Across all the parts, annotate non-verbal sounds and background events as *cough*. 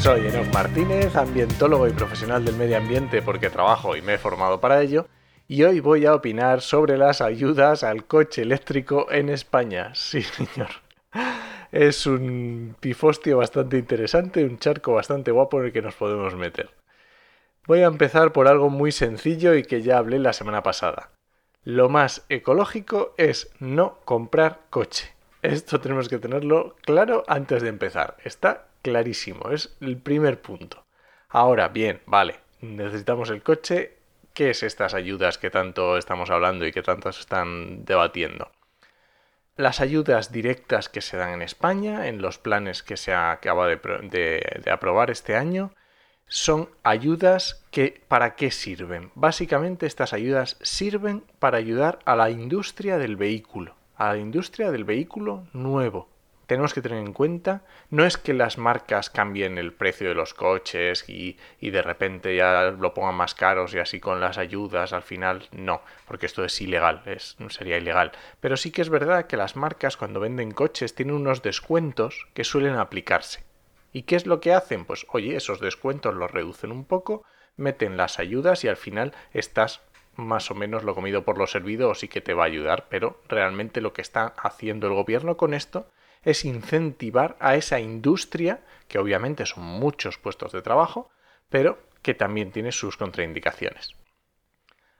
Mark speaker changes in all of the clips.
Speaker 1: Soy Enoch Martínez, ambientólogo y profesional del medio ambiente porque trabajo y me he formado para ello, y hoy voy a opinar sobre las ayudas al coche eléctrico en España. *laughs* Sí, señor. Es un pifostio bastante interesante, un charco bastante guapo en el que nos podemos meter. Voy a empezar por algo muy sencillo y que ya hablé la semana pasada. Lo más ecológico es no comprar coche. Esto tenemos que tenerlo claro antes de empezar. Está clarísimo, es el primer punto. Ahora, bien, vale, necesitamos el coche. ¿Qué es estas ayudas que tanto estamos hablando y que tanto se están debatiendo? Las ayudas directas que se dan en España, en los planes que se acaba de, de aprobar este año, son ayudas que ¿para qué sirven? Básicamente estas ayudas sirven para ayudar a la industria del vehículo, a la industria del vehículo nuevo, tenemos que tener en cuenta no es que las marcas cambien el precio de los coches y, de repente ya lo pongan más caros y así con las ayudas al final no, porque esto es ilegal, es, sería ilegal. Pero sí que es verdad que las marcas cuando venden coches tienen unos descuentos que suelen aplicarse. ¿Y qué es lo que hacen? Pues oye, esos descuentos los reducen un poco, meten las ayudas y al final estás más o menos lo comido por lo servido o sí que te va a ayudar, pero realmente lo que está haciendo el gobierno con esto es incentivar a esa industria, que obviamente son muchos puestos de trabajo, pero que también tiene sus contraindicaciones.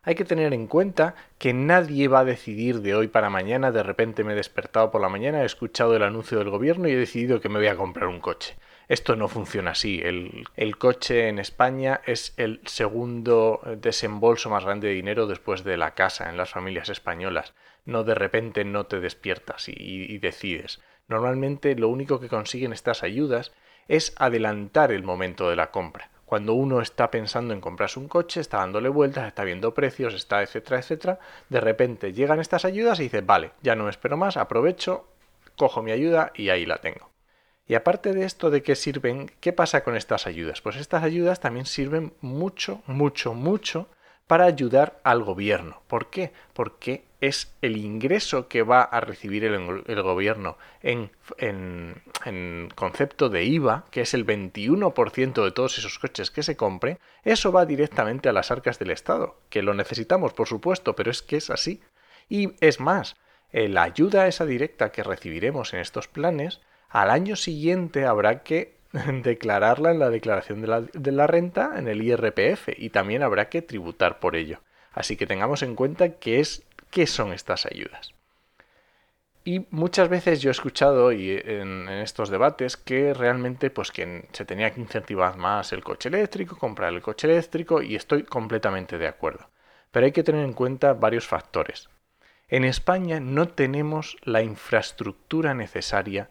Speaker 1: Hay que tener en cuenta que nadie va a decidir de hoy para mañana, de repente me he despertado por la mañana, he escuchado el anuncio del gobierno y he decidido que me voy a comprar un coche. Esto no funciona así. El, el, coche en España es el segundo desembolso más grande de dinero después de la casa en las familias españolas. No de repente no te despiertas y, y decides. Normalmente lo único que consiguen estas ayudas es adelantar el momento de la compra. Cuando uno está pensando en comprarse un coche, está dándole vueltas, está viendo precios, está etcétera, etcétera, de repente llegan estas ayudas y dice, vale, ya no espero más, aprovecho, cojo mi ayuda y ahí la tengo. Y aparte de esto de qué sirven, ¿qué pasa con estas ayudas? Pues estas ayudas también sirven mucho, mucho, mucho para ayudar al gobierno. ¿Por qué? Porque es el ingreso que va a recibir el, gobierno en, en, concepto de IVA, que es el 21% de todos esos coches que se compren, eso va directamente a las arcas del Estado, que lo necesitamos, por supuesto, pero es que es así. Y es más, eh, la ayuda esa directa que recibiremos en estos planes, al año siguiente habrá que *laughs* declararla en la declaración de la, de la, renta en el IRPF y también habrá que tributar por ello. Así que tengamos en cuenta que es qué son estas ayudas. Y muchas veces yo he escuchado en, estos debates que realmente pues que se tenía que incentivar más el coche eléctrico, comprar el coche eléctrico y estoy completamente de acuerdo. Pero hay que tener en cuenta varios factores. En España no tenemos la infraestructura necesaria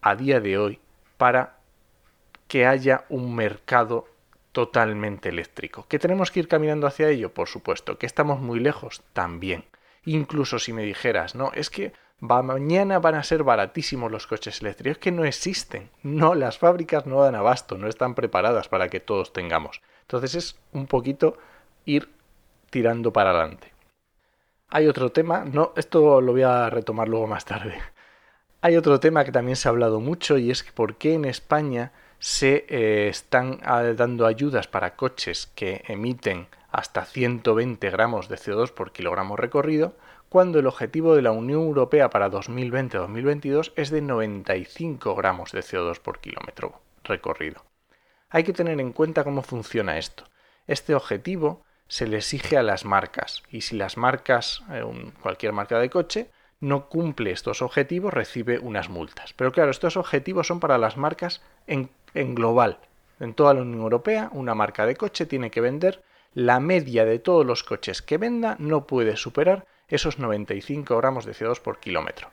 Speaker 1: a día de hoy para que haya un mercado totalmente eléctrico. ¿Que tenemos que ir caminando hacia ello? Por supuesto. ¿Que estamos muy lejos? También. Incluso si me dijeras, no, es que mañana van a ser baratísimos los coches eléctricos, es que no existen. No, las fábricas no dan abasto, no están preparadas para que todos tengamos. Entonces es un poquito ir tirando para adelante. Hay otro tema, no, esto lo voy a retomar luego más tarde. Hay otro tema que también se ha hablado mucho y es por qué en España se eh, están ah, dando ayudas para coches que emiten hasta 120 gramos de CO2 por kilogramo recorrido, cuando el objetivo de la Unión Europea para 2020-2022 es de 95 gramos de CO2 por kilómetro recorrido. Hay que tener en cuenta cómo funciona esto. Este objetivo se le exige a las marcas y si las marcas, eh, cualquier marca de coche, no cumple estos objetivos, recibe unas multas. Pero claro, estos objetivos son para las marcas en, en global. En toda la Unión Europea, una marca de coche tiene que vender la media de todos los coches que venda no puede superar esos 95 gramos de CO2 por kilómetro.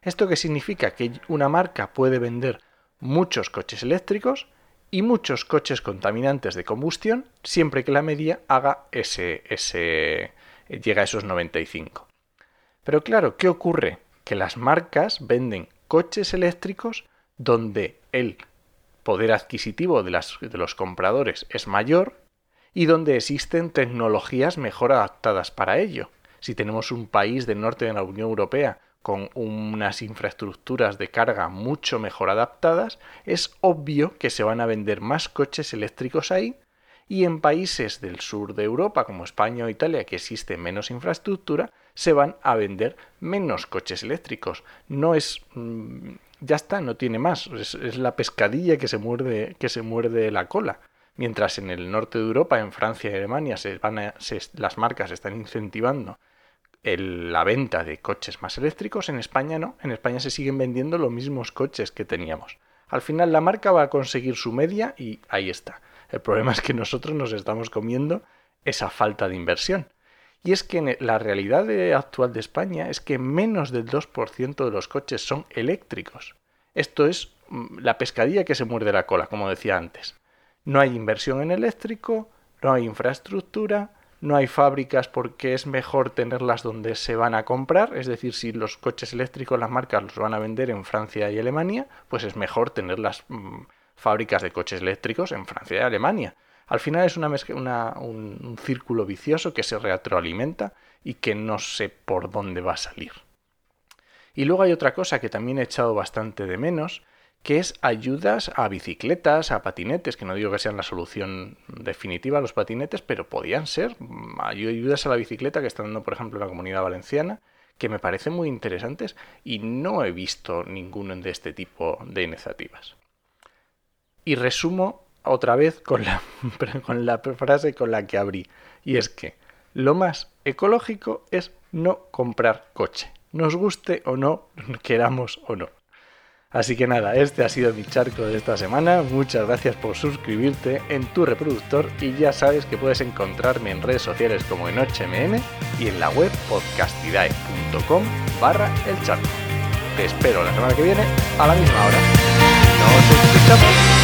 Speaker 1: ¿Esto qué significa? Que una marca puede vender muchos coches eléctricos y muchos coches contaminantes de combustión siempre que la media haga ese, ese llega a esos 95. Pero claro, ¿qué ocurre? Que las marcas venden coches eléctricos donde el poder adquisitivo de, de los compradores es mayor y donde existen tecnologías mejor adaptadas para ello. Si tenemos un país del norte de la Unión Europea con unas infraestructuras de carga mucho mejor adaptadas, es obvio que se van a vender más coches eléctricos ahí y en países del sur de Europa como España o Italia que existe menos infraestructura, se van a vender menos coches eléctricos. No es mm, ya está, no tiene más, es, la pescadilla que se muerde que se muerde la cola. Mientras en el norte de Europa, en Francia y Alemania, se las marcas están incentivando la venta de coches más eléctricos, en España no. En España se siguen vendiendo los mismos coches que teníamos. Al final la marca va a conseguir su media y ahí está. El problema es que nosotros nos estamos comiendo esa falta de inversión. Y es que la realidad actual de España es que menos del 2% de los coches son eléctricos. Esto es mm, la pescadilla que se muerde la cola, como decía antes. No hay inversión en eléctrico, no hay infraestructura, no hay fábricas porque es mejor tenerlas donde se van a comprar, es decir, si los coches eléctricos las marcas los van a vender en Francia y Alemania, pues es mejor tener las mm, fábricas de coches eléctricos en Francia y Alemania. Al final es una, un, un círculo vicioso que se retroalimenta y que no sé por dónde va a salir. Y luego hay otra cosa que también he echado bastante de menos, que es ayudas a bicicletas, a patinetes, que no digo que sean la solución definitiva a los patinetes, pero podían ser ayudas a la bicicleta que están dando, por ejemplo, en la comunidad valenciana, que me parecen muy interesantes y no he visto ninguno de este tipo de iniciativas. Y resumo otra vez con la, *laughs* con la frase con la que abrí, y es que lo más ecológico es no comprar coche, nos guste o no, *laughs* queramos o no. Así que nada, este ha sido mi charco de esta semana. Muchas gracias por suscribirte en tu reproductor y ya sabes que puedes encontrarme en redes sociales como en HMM y en la web podcastidae.com barra el charco. Te espero la semana que viene a la misma hora. Escuchamos.